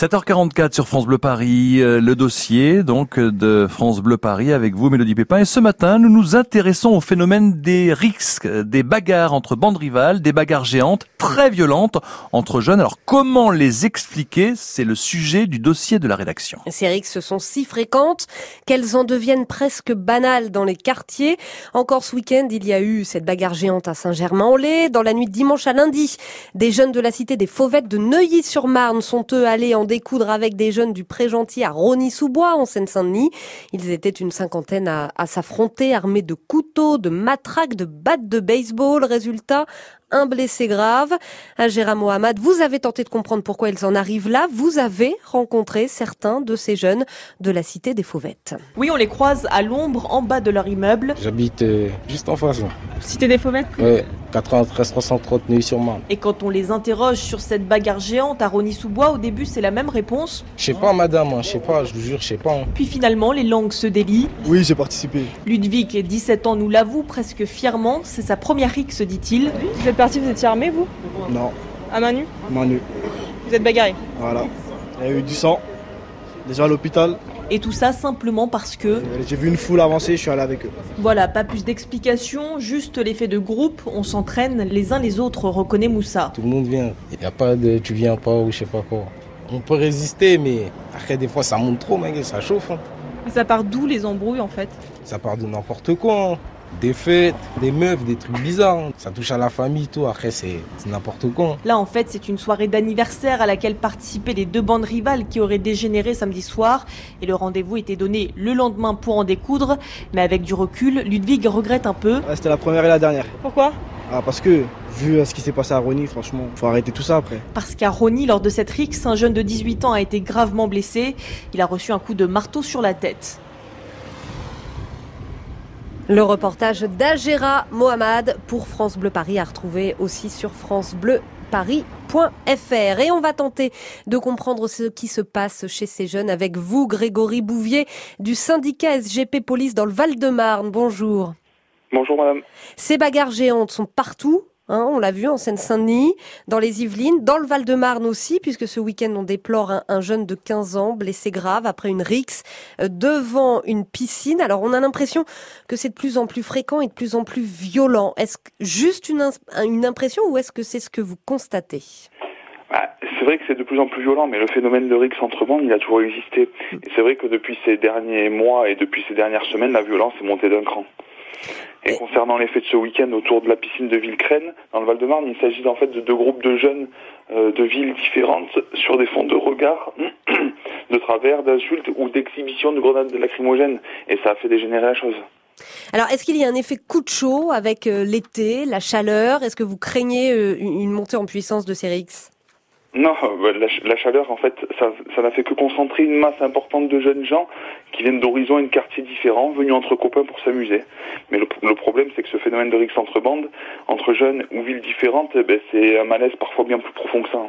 7h44 sur France Bleu Paris, euh, le dossier donc de France Bleu Paris avec vous Mélodie Pépin et ce matin nous nous intéressons au phénomène des risques, des bagarres entre bandes rivales, des bagarres géantes très violentes entre jeunes. Alors comment les expliquer? C'est le sujet du dossier de la rédaction. Ces rixes sont si fréquentes qu'elles en deviennent presque banales dans les quartiers. Encore ce week-end, il y a eu cette bagarre géante à Saint-Germain-en-Laye. Dans la nuit de dimanche à lundi, des jeunes de la cité des Fauvettes de Neuilly-sur-Marne sont eux allés en découdre avec des jeunes du Pré-Gentil à Rony-sous-Bois, en Seine-Saint-Denis. Ils étaient une cinquantaine à, à s'affronter, armés de couteaux, de matraques, de battes de baseball. Résultat, un blessé grave. Agera Mohamed, vous avez tenté de comprendre pourquoi ils en arrivent là. Vous avez rencontré certains de ces jeunes de la cité des Fauvettes. Oui, on les croise à l'ombre en bas de leur immeuble. J'habite euh, juste en face. Cité des Fauvettes Ouais, 93 330 Neuilly-sur-Marne. Et quand on les interroge sur cette bagarre géante à Rony-sous-Bois, au début c'est la même réponse. Je sais pas, madame, hein, je sais pas, je vous jure, je sais pas. hein. Puis finalement, les langues se délient. Oui, j'ai participé. Ludwig, 17 ans, nous l'avoue presque fièrement. C'est sa première rixe, dit-il. Êtes parti, vous étiez armé, vous Non, À main nue Manu. Vous êtes bagarré Voilà. Il y a eu du sang. Déjà à l'hôpital. Et tout ça simplement parce que, J'ai vu une foule avancer, je suis allé avec eux. voilà, pas plus d'explications, juste l'effet de groupe, on s'entraîne les uns les autres, reconnaît Moussa. Tout le monde vient. Il n'y a pas de tu viens pas ou je sais pas quoi. On peut résister, mais après, des fois, ça monte trop, mec, ça chauffe. hein. Ça part d'où les embrouilles en fait? Ça part de n'importe quoi. hein. Des fêtes, des meufs, des trucs bizarres. Ça touche à la famille, tout. Après, c'est n'importe quoi. Là, en fait, c'est une soirée d'anniversaire à laquelle participaient les deux bandes rivales qui auraient dégénéré samedi soir. Et le rendez-vous était donné le lendemain pour en découdre. Mais avec du recul, Ludwig regrette un peu. Ouais, C'était la première et la dernière. Pourquoi? Ah, parce que, vu euh, ce qui s'est passé à Ronny, franchement, faut arrêter tout ça après. Parce qu'à Rony, lors de cette rixe, un jeune de 18 ans a été gravement blessé. Il a reçu un coup de marteau sur la tête. Le reportage d'Agera Mohamed pour France Bleu Paris à retrouver aussi sur francebleuparis.fr. Et on va tenter de comprendre ce qui se passe chez ces jeunes avec vous, Grégory Bouvier, du syndicat SGP Police dans le Val-de-Marne. Bonjour. Bonjour madame. Ces bagarres géantes sont partout. Hein, on l'a vu en Seine-Saint-Denis, dans les Yvelines, dans le Val-de-Marne aussi, puisque ce week-end on déplore un, un jeune de 15 ans blessé grave après une rixe euh, devant une piscine. Alors on a l'impression que c'est de plus en plus fréquent et de plus en plus violent. Est-ce juste une, une impression ou est-ce que c'est ce que vous constatez? Bah, c'est vrai que c'est de plus en plus violent, mais le phénomène de Rix entre bandes, il a toujours existé. C'est vrai que depuis ces derniers mois et depuis ces dernières semaines, la violence est montée d'un cran. Et concernant les faits de ce week-end autour de la piscine de Villecrène, dans le Val-de-Marne, il s'agit en fait de deux groupes de jeunes euh, de villes différentes sur des fonds de regard, de travers, d'insultes ou d'exhibitions de grenades lacrymogènes. Et ça a fait dégénérer la chose. Alors est-ce qu'il y a un effet coup de chaud avec euh, l'été, la chaleur? Est-ce que vous craignez euh, une montée en puissance de ces Non, euh, la, ch- la chaleur, en fait, ça n'a fait que concentrer une masse importante de jeunes gens qui viennent d'horizons et de quartiers différents, venus entre copains pour s'amuser. Mais le, le problème, c'est que ce phénomène de rixe entre bandes, entre jeunes ou villes différentes, eh ben, c'est un malaise parfois bien plus profond que ça.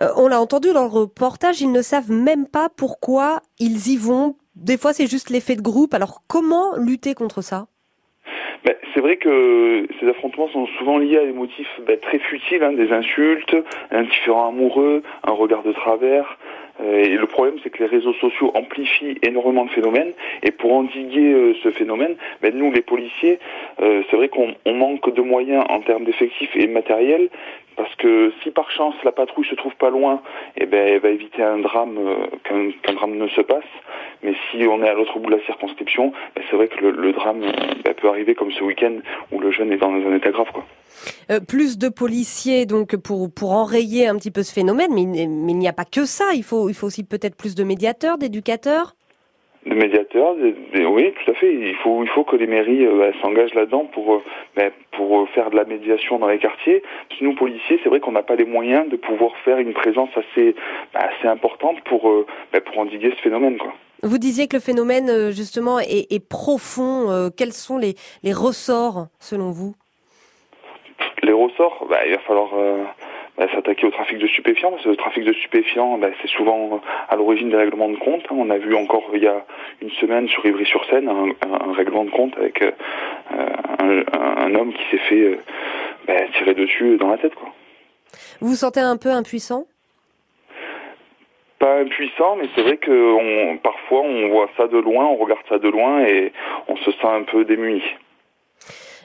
Euh, on l'a entendu dans le reportage, ils ne savent même pas pourquoi ils y vont. Des fois, c'est juste l'effet de groupe. Alors, comment lutter contre ça? C'est vrai que ces affrontements sont souvent liés à des motifs ben, très futiles, hein, des insultes, un différent amoureux, un regard de travers. Euh, et le problème, c'est que les réseaux sociaux amplifient énormément de phénomènes. Et pour endiguer euh, ce phénomène, ben, nous, les policiers, euh, c'est vrai qu'on on manque de moyens en termes d'effectifs et de matériel. Parce que si par chance la patrouille se trouve pas loin, eh ben, elle va éviter un drame, euh, qu'un drame ne se passe. Mais si on est à l'autre bout de la circonscription, ben, c'est vrai que le, drame ben, peut arriver comme ce week-end où le jeune est dans un état grave. Quoi. Euh, Plus de policiers donc pour enrayer un petit peu ce phénomène, mais, il n'est- mais il n'y a pas que ça. Il faut il faut aussi peut-être plus de médiateurs, d'éducateurs. Des médiateurs, oui, tout à fait. Il faut, il faut que les mairies euh, ben, s'engagent là-dedans pour, euh, pour euh, faire de la médiation dans les quartiers. Parce que Nous, policiers, c'est vrai qu'on n'a pas les moyens de pouvoir faire une présence assez, ben, assez importante pour, euh, ben, pour endiguer ce phénomène. Quoi. Vous disiez que le phénomène justement est, est profond. Quels sont les les ressorts selon vous? Les ressorts, il va falloir ben, s'attaquer au trafic de stupéfiants. Parce que le trafic de stupéfiants, ben, c'est souvent euh, à l'origine des règlements de compte. hein. On a vu encore il y a une semaine sur Ivry-sur-Seine un, un- un règlement de compte avec euh, un, un homme qui s'est fait euh, ben, tirer dessus dans la tête. Quoi. Vous vous sentez un peu impuissant? Pas impuissant, mais c'est vrai que on, parfois on voit ça de loin, on regarde ça de loin et on se sent un peu démuni.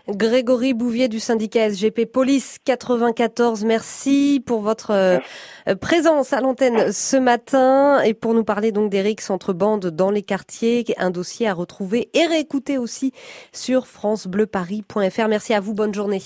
Grégory Bouvier du syndicat SGP Police 94, merci pour votre euh, présence à l'antenne ce matin et pour nous parler donc d'Eric entre bandes dans les quartiers, un dossier à retrouver et réécouter aussi sur francebleuparis.fr. Merci à vous, bonne journée.